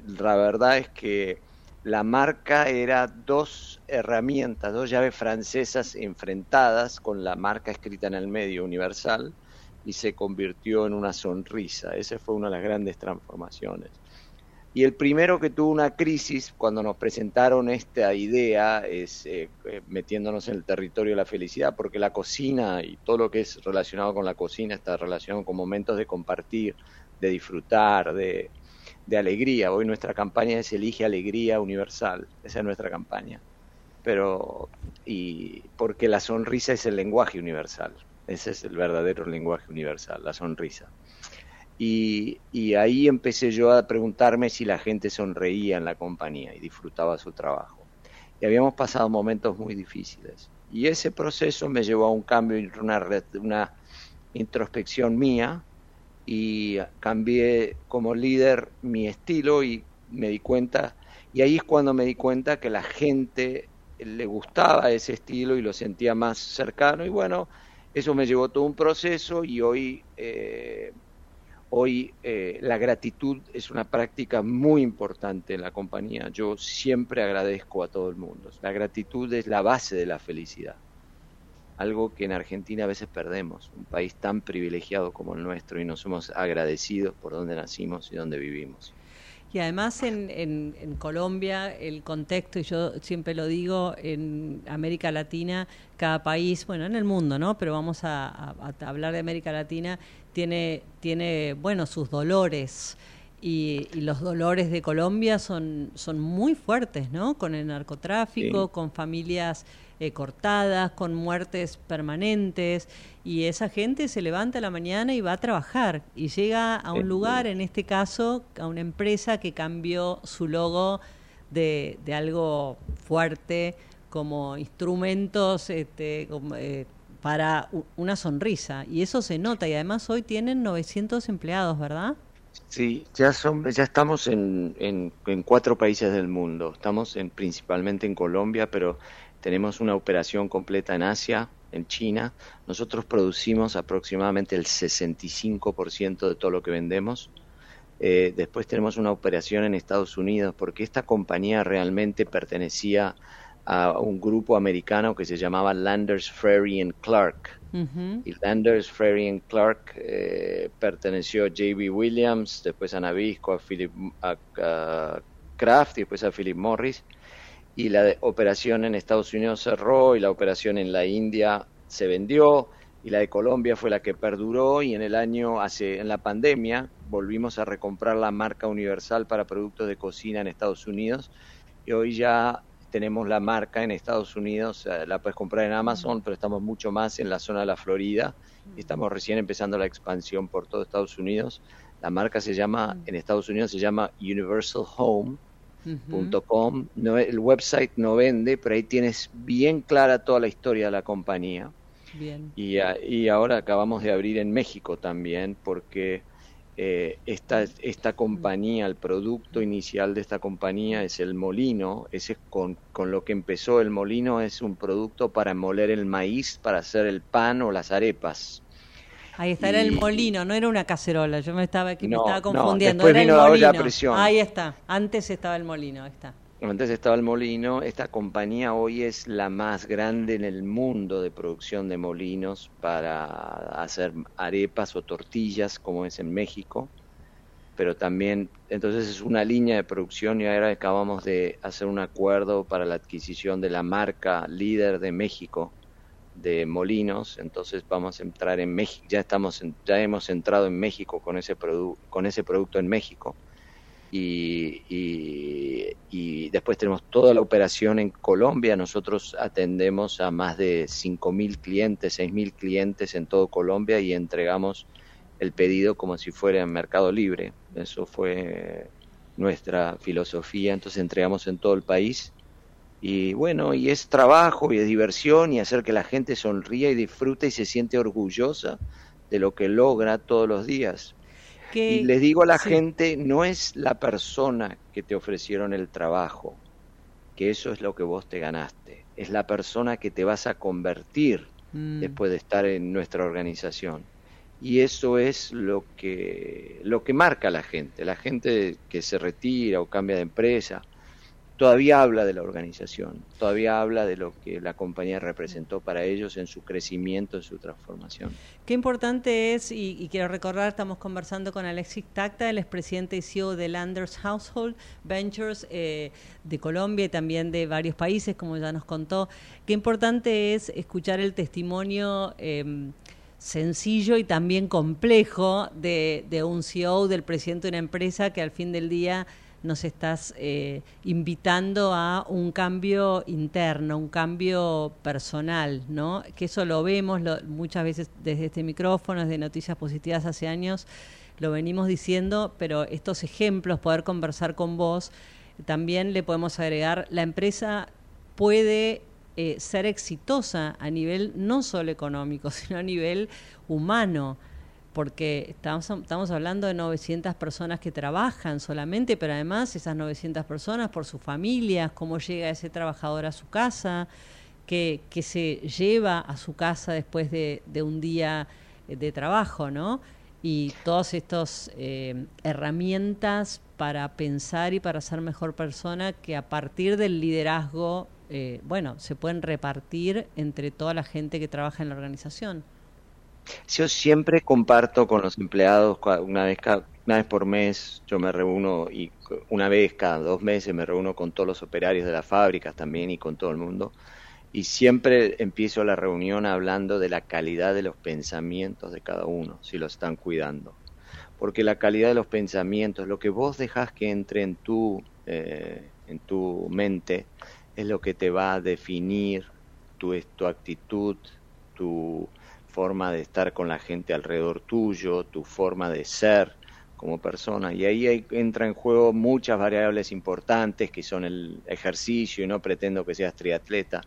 la verdad es que la marca era dos herramientas, dos llaves francesas enfrentadas con la marca escrita en el medio universal y se convirtió en una sonrisa. Esa fue una de las grandes transformaciones. Y el primero que tuvo una crisis cuando nos presentaron esta idea es eh, eh, metiéndonos en el territorio de la felicidad, porque la cocina y todo lo que es relacionado con la cocina está relacionado con momentos de compartir, de disfrutar, de, de alegría. Hoy nuestra campaña es Elige Alegría Universal, esa es nuestra campaña. Pero, y porque la sonrisa es el lenguaje universal, ese es el verdadero lenguaje universal, la sonrisa. Y, ahí empecé yo a preguntarme si la gente sonreía en la compañía y disfrutaba su trabajo. Y habíamos pasado momentos muy difíciles. Y ese proceso me llevó a un cambio, una, una introspección mía, y cambié como líder mi estilo y me di cuenta, y ahí es cuando me di cuenta que la gente le gustaba ese estilo y lo sentía más cercano, y bueno, eso me llevó todo un proceso y hoy eh, Hoy eh, la gratitud es una práctica muy importante en la compañía. Yo siempre agradezco a todo el mundo. La gratitud es la base de la felicidad. Algo que en Argentina a veces perdemos, un país tan privilegiado como el nuestro y nos somos agradecidos por donde nacimos y donde vivimos. Y además en, en, Colombia el contexto, y yo siempre lo digo, en América Latina, cada país, bueno, en el mundo, ¿no? Pero vamos a, hablar de América Latina, tiene, tiene bueno, sus dolores. Y, los dolores de Colombia son, son muy fuertes, ¿no? Con el narcotráfico, con familias eh, cortadas, con muertes permanentes, y esa gente se levanta a la mañana y va a trabajar y llega a un lugar, en este caso, a una empresa que cambió su logo de, de algo fuerte como instrumentos este, eh, para una sonrisa. Y eso se nota. Y además hoy tienen 900 empleados, ¿verdad? Sí, ya, son, ya estamos en, en, en cuatro países del mundo. Estamos en, principalmente en Colombia, pero tenemos una operación completa en Asia, en China. Nosotros producimos aproximadamente el 65% de todo lo que vendemos. Eh, después tenemos una operación en Estados Unidos porque esta compañía realmente pertenecía a un grupo americano que se llamaba Landers, Ferry and Clark. Y Landers, Ferry and Clark eh, perteneció a J.B. Williams, después a Nabisco, a Philip a Kraft y después a Philip Morris y la operación en Estados Unidos cerró y la operación en la India se vendió y la de Colombia fue la que perduró y en el año hace en la pandemia volvimos a recomprar la marca Universal para productos de cocina en Estados Unidos y hoy ya tenemos la marca en Estados Unidos, eh, la puedes comprar en Amazon, pero estamos mucho más en la zona de la Florida. Y estamos recién empezando la expansión por todo Estados Unidos. La marca se llama en Estados Unidos se llama Universal Home el website no vende, pero ahí tienes bien clara toda la historia de la compañía. Y, y ahora acabamos de abrir en México también, porque eh, esta, esta compañía, el producto inicial de esta compañía es el molino, ese con, con lo que empezó el molino es un producto para moler el maíz, para hacer el pan o las arepas. Ahí está, era el molino, no era una cacerola, yo me estaba, me estaba confundiendo, era el molino. Ahí está, antes estaba el molino, ahí está. Antes estaba el molino, esta compañía hoy es la más grande en el mundo de producción de molinos para hacer arepas o tortillas, como es en México, pero también, entonces es una línea de producción y ahora acabamos de hacer un acuerdo para la adquisición de la marca líder de México de molinos, entonces vamos a entrar en México, ya estamos, ya hemos entrado en México con ese, con ese producto en México y, después tenemos toda la operación en Colombia. Nosotros atendemos a más de 5.000 clientes, 6.000 clientes en todo Colombia y entregamos el pedido como si fuera en Mercado Libre. Eso fue nuestra filosofía. Entonces entregamos en todo el país. Y bueno, y es trabajo y es diversión y hacer que la gente sonría y disfrute y se siente orgullosa de lo que logra todos los días y les digo a la gente, no es la persona que te ofrecieron el trabajo, que eso es lo que vos te ganaste, es la persona que te vas a convertir mm. después de estar en nuestra organización. Y eso es lo que, lo que marca a la gente, la gente que se retira o cambia de empresa todavía habla de la organización, todavía habla de lo que la compañía representó para ellos en su crecimiento, en su transformación. Qué importante es, y, quiero recordar, estamos conversando con Alexis Tacta, el expresidente y CEO de Landers Household Ventures eh, de Colombia y también de varios países, como ya nos contó. Qué importante es escuchar el testimonio. Em, sencillo y también complejo de, de un CEO, del presidente de una empresa que al fin del día nos estás eh, invitando a un cambio interno, un cambio personal, ¿no? Que eso lo vemos muchas veces desde este micrófono, desde Noticias Positivas hace años, lo venimos diciendo, pero estos ejemplos, poder conversar con vos, también le podemos agregar, la empresa puede eh, ser exitosa a nivel no solo económico, sino a nivel humano porque estamos, estamos hablando de 900 personas que trabajan solamente, pero además esas 900 personas por sus familias, cómo llega ese trabajador a su casa, que, que se lleva a su casa después de, un día de trabajo, ¿no? Y todas estas eh, herramientas para pensar y para ser mejor persona que a partir del liderazgo, eh, bueno, se pueden repartir entre toda la gente que trabaja en la organización. Yo siempre comparto con los empleados una vez una vez por mes yo me reúno y una vez cada dos meses me reúno con todos los operarios de las fábricas también y con todo el mundo y siempre empiezo la reunión hablando de la calidad de los pensamientos de cada uno, si lo están cuidando. Porque la calidad de los pensamientos, lo que vos dejas que entre en tu, eh, en tu mente, es lo que te va a definir tu, tu actitud, tu, forma de estar con la gente alrededor tuyo, tu forma de ser como persona. Y ahí entra en juego muchas variables importantes que son el ejercicio, y no pretendo que seas triatleta.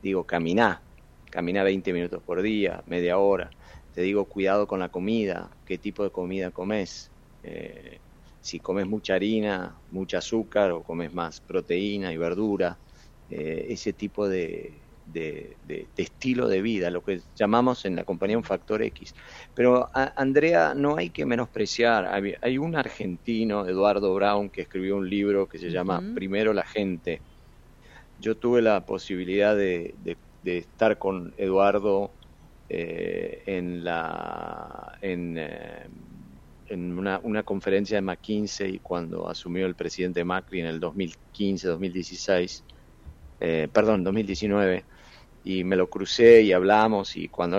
Digo, caminá, caminá 20 minutos por día, media hora. Te digo, cuidado con la comida, qué tipo de comida comes. Eh, si comes mucha harina, mucho azúcar o comes más proteína y verdura, eh, ese tipo de, de, estilo de vida, lo que llamamos en la compañía un factor X. Pero Andrea, no hay que menospreciar, hay, un argentino, Eduardo Brown, que escribió un libro que se llama Primero la gente. Yo tuve la posibilidad de, estar con Eduardo eh, en la en, eh, en una, una, conferencia de McKinsey cuando asumió el presidente Macri en el 2015-2016, eh, perdón, 2019 y me lo crucé y hablamos y cuando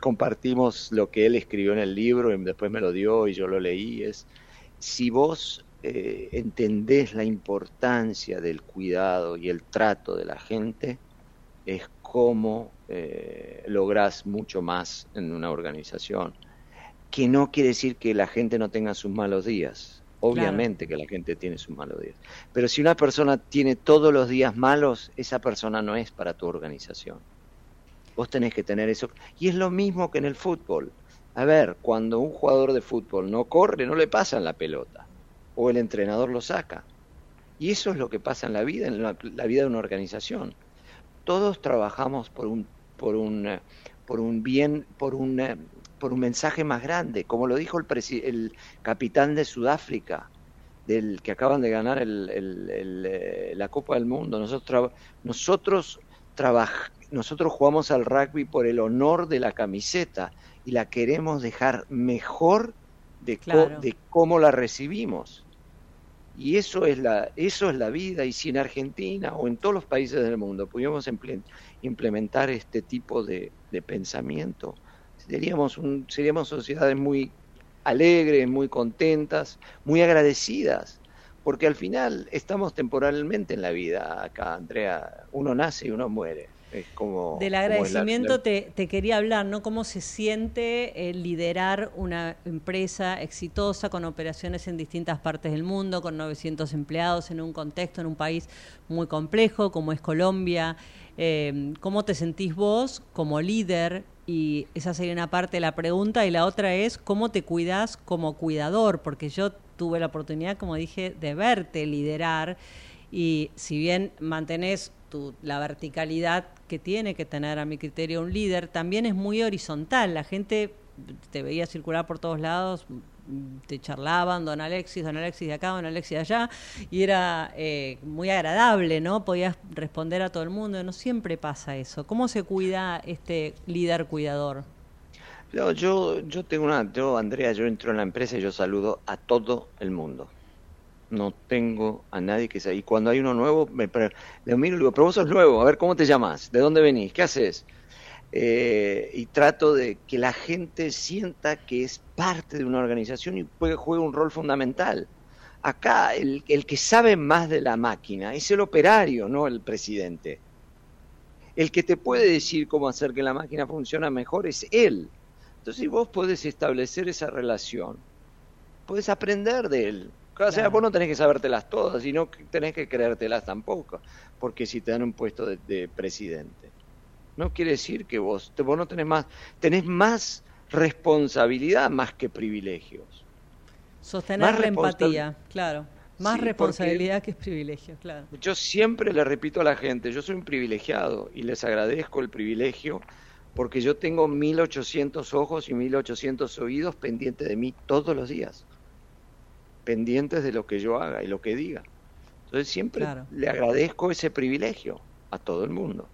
compartimos lo que él escribió en el libro y después me lo dio y yo lo leí, es si vos eh, entendés la importancia del cuidado y el trato de la gente, es como eh, lográs mucho más en una organización. Que no quiere decir que la gente no tenga sus malos días. Obviamente que la gente tiene sus malos días. Pero si una persona tiene todos los días malos, esa persona no es para tu organización. Vos tenés que tener eso. Y es lo mismo que en el fútbol. A ver, cuando un jugador de fútbol no corre, no le pasan la pelota. O el entrenador lo saca. Y eso es lo que pasa en la vida, en la, vida de una organización. Todos trabajamos por un, por un, eh, por un bien, por un eh, por un mensaje más grande, como lo dijo el, el capitán de Sudáfrica, del que acaban de ganar el, eh, la Copa del Mundo. Nosotros, nosotros, nosotros jugamos al rugby por el honor de la camiseta y la queremos dejar mejor de, de cómo la recibimos. Y eso es, la, eso es la vida. Y si en Argentina o en todos los países del mundo pudiéramos implementar este tipo de, de pensamiento, seríamos, un, seríamos sociedades muy alegres, muy contentas, muy agradecidas, porque al final estamos temporalmente en la vida acá, Andrea, uno nace y uno muere. Es como, Del agradecimiento Te, te, quería hablar, ¿no? ¿Cómo se siente el liderar una empresa exitosa con operaciones en distintas partes del mundo, con 900 empleados en un contexto, en un país muy complejo como es Colombia? Eh, ¿Cómo te sentís vos como líder y esa sería una parte de la pregunta. Y la otra es, ¿cómo te cuidas como cuidador? Porque yo tuve la oportunidad, como dije, de verte liderar. Y si bien mantenés tu, la verticalidad que tiene que tener, a mi criterio, un líder, también es muy horizontal. La gente te veía circular por todos lados, te charlaban, don Alexis, don Alexis de acá, don Alexis de allá, y era eh, muy agradable, ¿no? Podías responder a todo el mundo, no siempre pasa eso. ¿Cómo se cuida este líder cuidador? yo, yo tengo una, yo Andrea, yo entro en la empresa y yo saludo a todo el mundo. No tengo a nadie que sea. Y cuando hay uno nuevo, me, le miro y digo, pero vos sos nuevo, a ver cómo te llamas, de dónde venís, qué haces. Eh, y trato de que la gente sienta que es parte de una organización y juega un rol fundamental. Acá el, el que sabe más de la máquina es el operario, no el presidente. El que te puede decir cómo hacer que la máquina funcione mejor es él. Entonces vos podés establecer esa relación, podés aprender de él. O sea, vos no tenés que sabértelas todas y no tenés que creértelas tampoco, porque si te dan un puesto de presidente no quiere decir que vos, vos no tenés más, tenés más responsabilidad más que privilegios. Sostener la empatía, claro. Más responsabilidad que privilegio, claro. Yo siempre le repito a la gente, yo soy un privilegiado y les agradezco el privilegio porque yo tengo 1800 ojos y 1800 oídos pendientes de mí todos los días, pendientes de lo que yo haga y lo que diga. Entonces siempre le agradezco ese privilegio a todo el mundo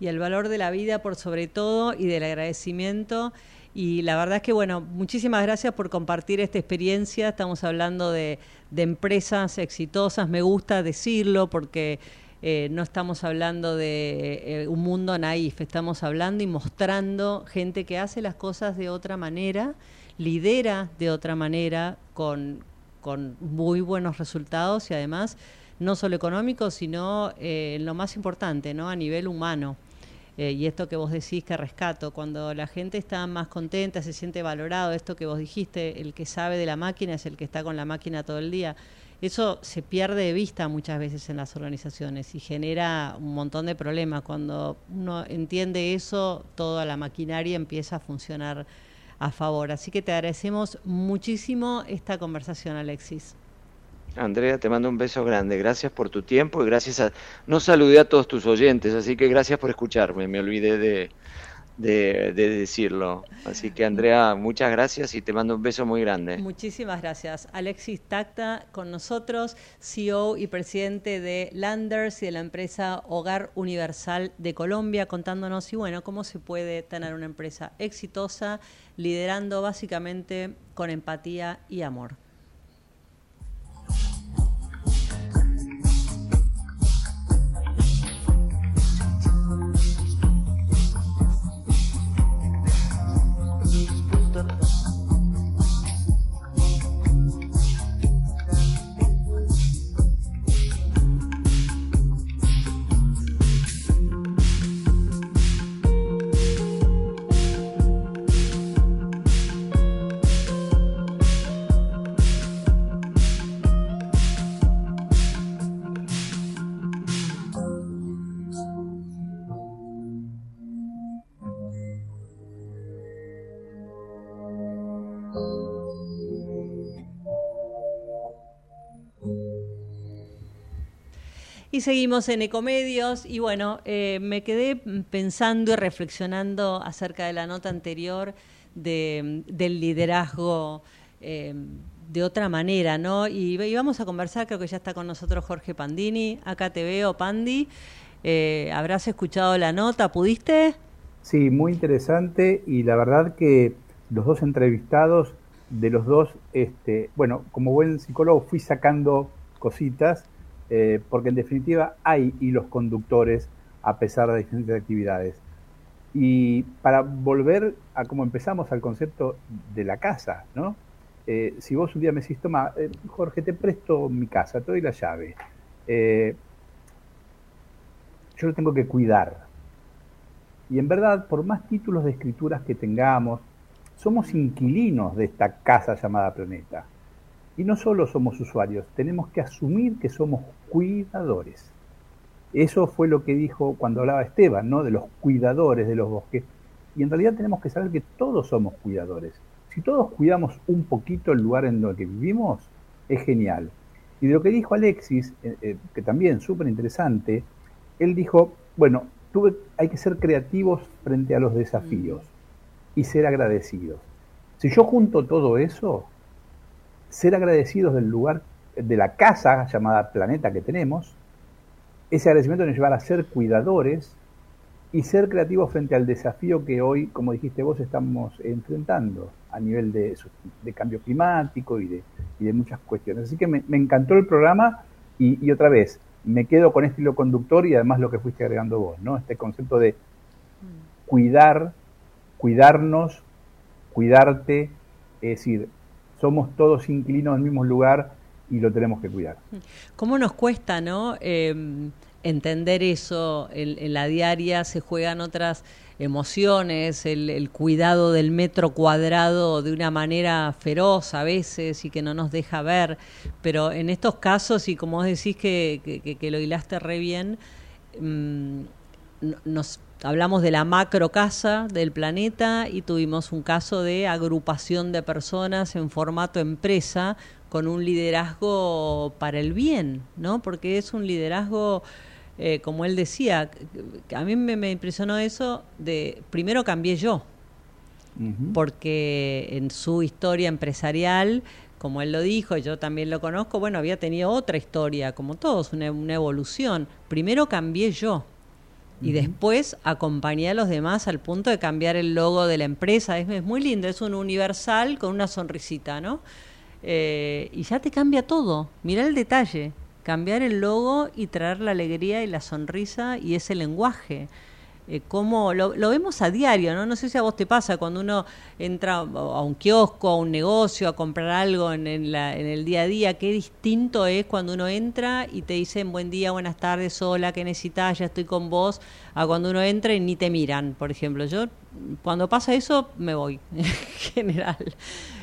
y el valor de la vida por sobre todo y del agradecimiento. Y la verdad es que, bueno, muchísimas gracias por compartir esta experiencia. Estamos hablando de, empresas exitosas, me gusta decirlo porque eh, no estamos hablando de eh, un mundo naif, estamos hablando y mostrando gente que hace las cosas de otra manera, lidera de otra manera, con, con muy buenos resultados y además no solo económicos, sino eh, lo más importante, ¿no? a nivel humano. Eh, y esto que vos decís que rescato, cuando la gente está más contenta, se siente valorado, esto que vos dijiste, el que sabe de la máquina es el que está con la máquina todo el día. Eso se pierde de vista muchas veces en las organizaciones y genera un montón de problemas. Cuando uno entiende eso, toda la maquinaria empieza a funcionar a favor. Así que te agradecemos muchísimo esta conversación, Alexis. Andrea, te mando un beso grande. Gracias por tu tiempo y gracias a... No saludé a todos tus oyentes, así que gracias por escucharme. Me olvidé de, de, decirlo. Así que Andrea, muchas gracias y te mando un beso muy grande. Muchísimas gracias. Alexis Tacta con nosotros, CEO y presidente de Landers y de la empresa Hogar Universal de Colombia, contándonos y bueno, cómo se puede tener una empresa exitosa, liderando básicamente con empatía y amor. Y seguimos en Ecomedios y bueno, eh, me quedé pensando y reflexionando acerca de la nota anterior de, del liderazgo eh, de otra manera, ¿no? Y, vamos a conversar, creo que ya está con nosotros Jorge Pandini, acá te veo, Pandi. Eh, ¿Habrás escuchado la nota? ¿Pudiste? Sí, muy interesante y la verdad que los dos entrevistados, de los dos, este, bueno, como buen psicólogo fui sacando cositas eh, porque en definitiva hay hilos conductores a pesar de diferentes actividades. Y para volver a cómo empezamos al concepto de la casa, ¿no? Eh, si vos un día me decís, toma, eh, Jorge, te presto mi casa, te doy la llave, yo lo tengo que cuidar. Y en verdad, por más títulos de escrituras que tengamos, somos inquilinos de esta casa llamada planeta. Y no solo somos usuarios, tenemos que asumir que somos cuidadores. Eso fue lo que dijo cuando hablaba Esteban, ¿no? De los cuidadores de los bosques. Y en realidad tenemos que saber que todos somos cuidadores. Si todos cuidamos un poquito el lugar en el que vivimos, es genial. Y de lo que dijo Alexis, eh, eh, que también súper interesante, él dijo, bueno, tuve, hay que ser creativos frente a los desafíos y ser agradecidos. Si yo junto todo eso, ser agradecidos del lugar, de la casa llamada planeta que tenemos, ese agradecimiento nos llevará a ser cuidadores y ser creativos frente al desafío que hoy, como dijiste vos, estamos enfrentando a nivel de, cambio climático y de, de, muchas cuestiones. Así que me, encantó el programa y, y, otra vez, me quedo con este hilo conductor y además lo que fuiste agregando vos, ¿no? Este concepto de cuidar, cuidarnos, cuidarte, es decir, somos todos inquilinos del mismo lugar y lo tenemos que cuidar. ¿Cómo nos cuesta, no? Em, entender eso en, la diaria, se juegan otras emociones, el, cuidado del metro cuadrado de una manera feroz a veces y que no nos deja ver, pero en estos casos, y como vos decís que, que, lo hilaste re bien, mm, nos hablamos de la macro casa del planeta y tuvimos un caso de agrupación de personas en formato empresa con un liderazgo para el bien, ¿no? Porque es un liderazgo, eh, como él decía, a mí me, impresionó eso de, primero cambié yo, porque en su historia empresarial como él lo dijo, y yo también lo conozco, bueno, había tenido otra historia, como todos, una, una evolución. Primero cambié yo, y después acompañé a los demás al punto de cambiar el logo de la empresa. Es, muy lindo, es un universal con una sonrisita, ¿no? Eh, y ya te cambia todo. Mira el detalle, cambiar el logo y traer la alegría y la sonrisa y ese lenguaje. Eh, como lo, vemos a diario, ¿no? No sé si a vos te pasa cuando uno entra a un kiosco, a un negocio, a comprar algo en, en, el día a día, qué distinto es cuando uno entra y te dicen buen día, buenas tardes, hola, ¿qué necesitas? Ya estoy con vos, a cuando uno entra y ni te miran, por ejemplo. Yo, cuando pasa eso, me voy, en general.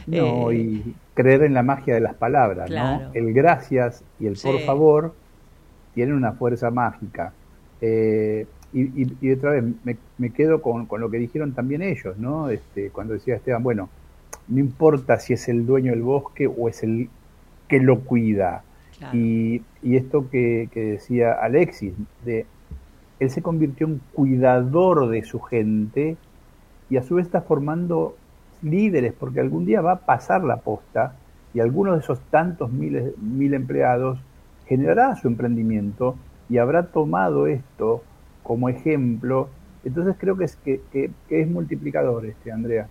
No, eh, y creer en la magia de las palabras, ¿no? El gracias y el por favor tienen una fuerza mágica. Eh, y, otra vez me, quedo con, lo que dijeron también ellos, ¿no? Este, cuando decía Esteban, bueno, no importa si es el dueño del bosque o es el que lo cuida. Y, esto que, decía Alexis, de él se convirtió en cuidador de su gente y a su vez está formando líderes, porque algún día va a pasar la posta y alguno de esos tantos miles, mil empleados generará su emprendimiento y habrá tomado esto como ejemplo. Entonces creo que es, que, es multiplicador este, Andrea.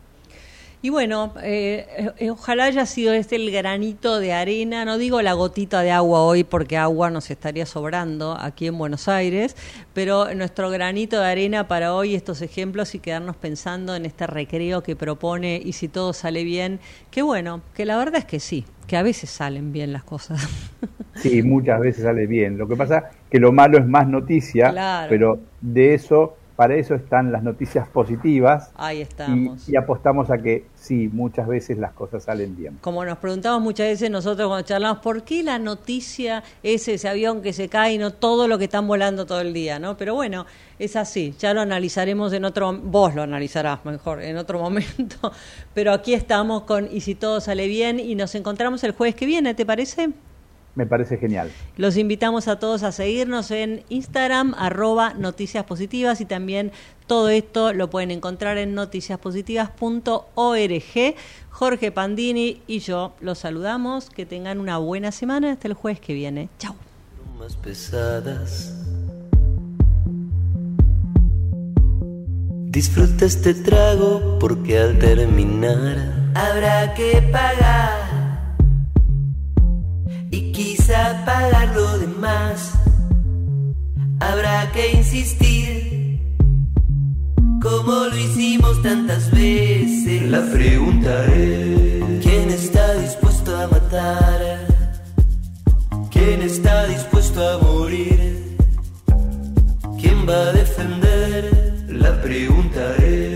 Y bueno, eh, eh, ojalá haya sido este el granito de arena, no digo la gotita de agua hoy porque agua nos estaría sobrando aquí en Buenos Aires, pero nuestro granito de arena para hoy estos ejemplos y quedarnos pensando en este recreo que propone y si todo sale bien, que bueno, que la verdad es que sí, que a veces salen bien las cosas. Sí, muchas veces sale bien. Lo que pasa que lo malo es más noticia, pero de eso, para eso están las noticias positivas. Ahí estamos. Y, apostamos a que sí, muchas veces las cosas salen bien. Como nos preguntamos muchas veces nosotros cuando charlamos, ¿por qué la noticia es ese avión que se cae y no todo lo que están volando todo el día? ¿no? Pero bueno, es así, ya lo analizaremos en otro, vos lo analizarás mejor en otro momento, pero aquí estamos con Y si todo sale bien y nos encontramos el jueves que viene, ¿te parece? Me parece genial. Los invitamos a todos a seguirnos en Instagram, arroba noticias positivas y también todo esto lo pueden encontrar en noticiaspositivas.org. Jorge Pandini y yo los saludamos. Que tengan una buena semana hasta el jueves que viene. Chao. Disfruta este trago porque al terminar habrá que pagar y quizá pagar lo demás. Habrá que insistir como lo hicimos tantas veces. La pregunta es: ¿quién está dispuesto a matar? ¿Quién está dispuesto a morir? ¿Quién va a defender? La pregunta es,